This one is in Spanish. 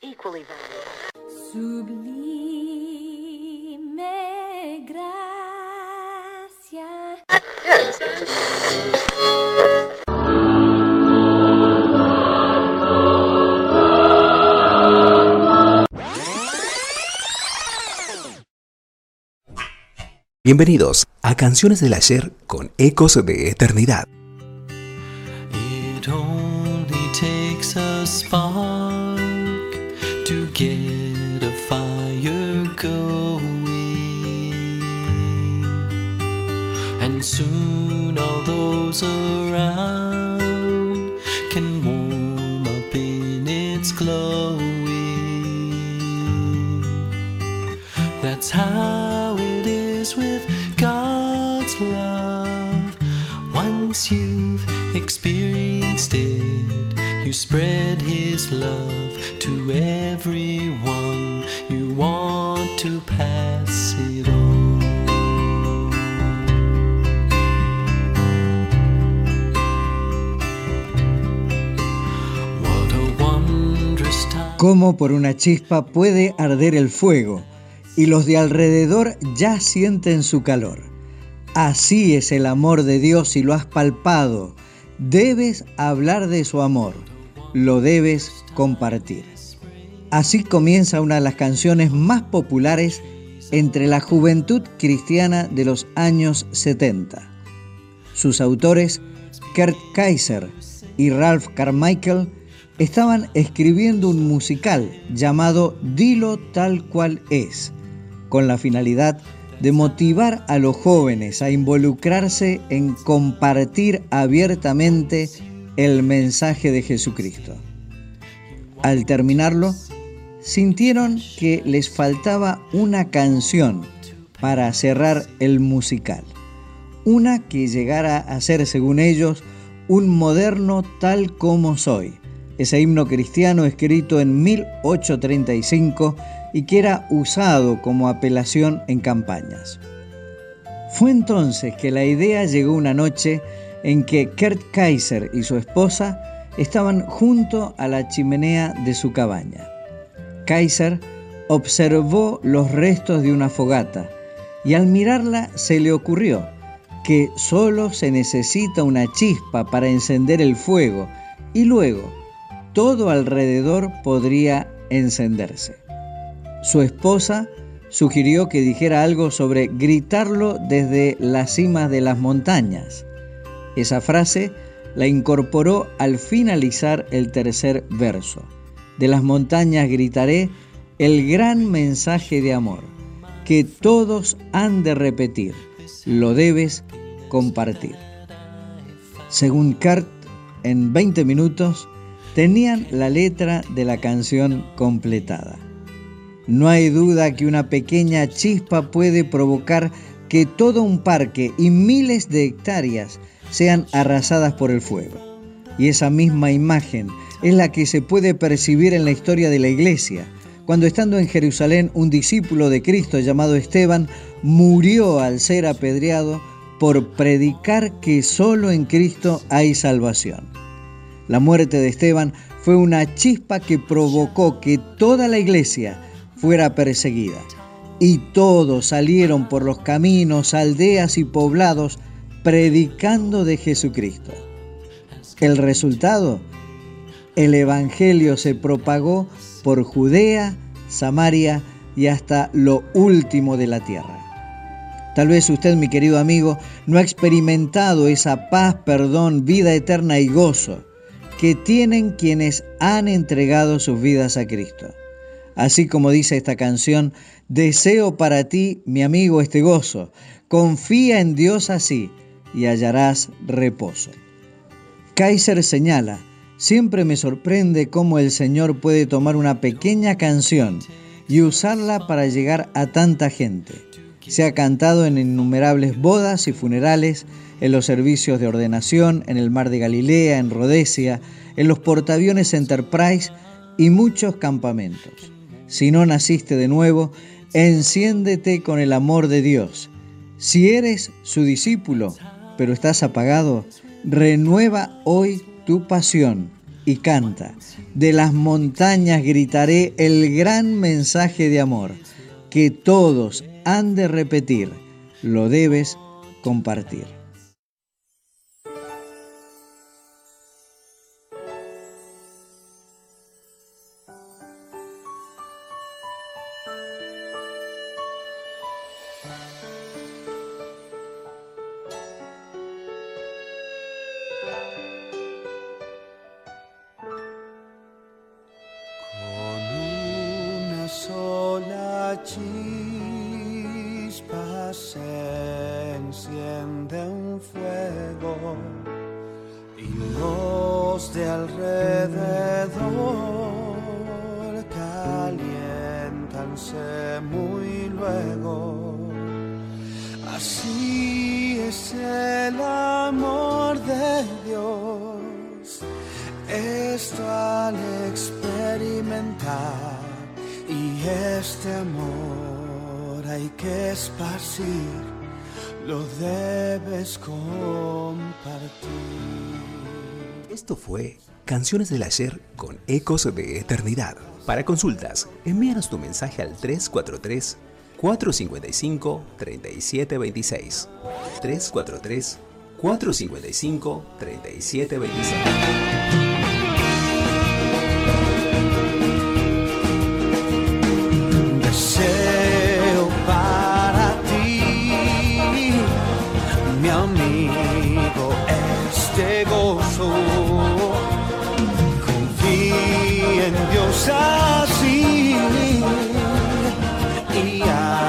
equally valuable. Sublime gracia. Bienvenidos a Canciones del Ayer con Ecos de Eternidad. Around can warm up in its glowing. That's how it is with God's love. Once you've experienced it, you spread His love to everyone you want to pass it on. Cómo por una chispa puede arder el fuego, y los de alrededor ya sienten su calor. Así es el amor de Dios y lo has palpado. Debes hablar de su amor, lo debes compartir. Así comienza una de las canciones más populares entre la juventud cristiana de los años 70. Sus autores, Kurt Kaiser y Ralph Carmichael, estaban escribiendo un musical llamado Dilo tal cual es, con la finalidad de motivar a los jóvenes a involucrarse en compartir abiertamente el mensaje de Jesucristo. Al terminarlo, sintieron que les faltaba una canción para cerrar el musical, una que llegara a ser, según ellos, un moderno tal como soy, ese himno cristiano escrito en 1835 y que era usado como apelación en campañas. Fue entonces que la idea llegó una noche en que Kurt Kaiser y su esposa estaban junto a la chimenea de su cabaña. Kaiser observó los restos de una fogata y al mirarla se le ocurrió que solo se necesita una chispa para encender el fuego y luego todo alrededor podría encenderse. Su esposa sugirió que dijera algo sobre gritarlo desde las cimas de las montañas. Esa frase la incorporó al finalizar el tercer verso. De las montañas gritaré el gran mensaje de amor que todos han de repetir. Lo debes compartir. Según Kurt, en 20 minutos tenían la letra de la canción completada. No hay duda que una pequeña chispa puede provocar que todo un parque y miles de hectáreas sean arrasadas por el fuego. Y esa misma imagen es la que se puede percibir en la historia de la iglesia, cuando estando en Jerusalén un discípulo de Cristo llamado Esteban murió al ser apedreado por predicar que solo en Cristo hay salvación. La muerte de Esteban fue una chispa que provocó que toda la iglesia fuera perseguida. Y todos salieron por los caminos, aldeas y poblados predicando de Jesucristo. El resultado, el Evangelio se propagó por Judea, Samaria y hasta lo último de la tierra. Tal vez usted, mi querido amigo, no ha experimentado esa paz, perdón, vida eterna y gozo que tienen quienes han entregado sus vidas a Cristo. Así como dice esta canción, deseo para ti, mi amigo, este gozo. Confía en Dios así y hallarás reposo. Kaiser señala, siempre me sorprende cómo el Señor puede tomar una pequeña canción y usarla para llegar a tanta gente. Se ha cantado en innumerables bodas y funerales, en los servicios de ordenación, en el mar de Galilea, en Rhodesia, en los portaaviones Enterprise y muchos campamentos. Si no naciste de nuevo, enciéndete con el amor de Dios. Si eres su discípulo, pero estás apagado, renueva hoy tu pasión y canta. De las montañas gritaré el gran mensaje de amor que todos han de repetir. Lo debes compartir. prende un fuego y los de alrededor calientanse muy luego. Así es el amor de Dios, esto al experimentar y este amor hay que esparcir Canciones del ayer con ecos de eternidad. Para consultas, envíanos tu mensaje al 343 455 3726. 343 455 3726. Y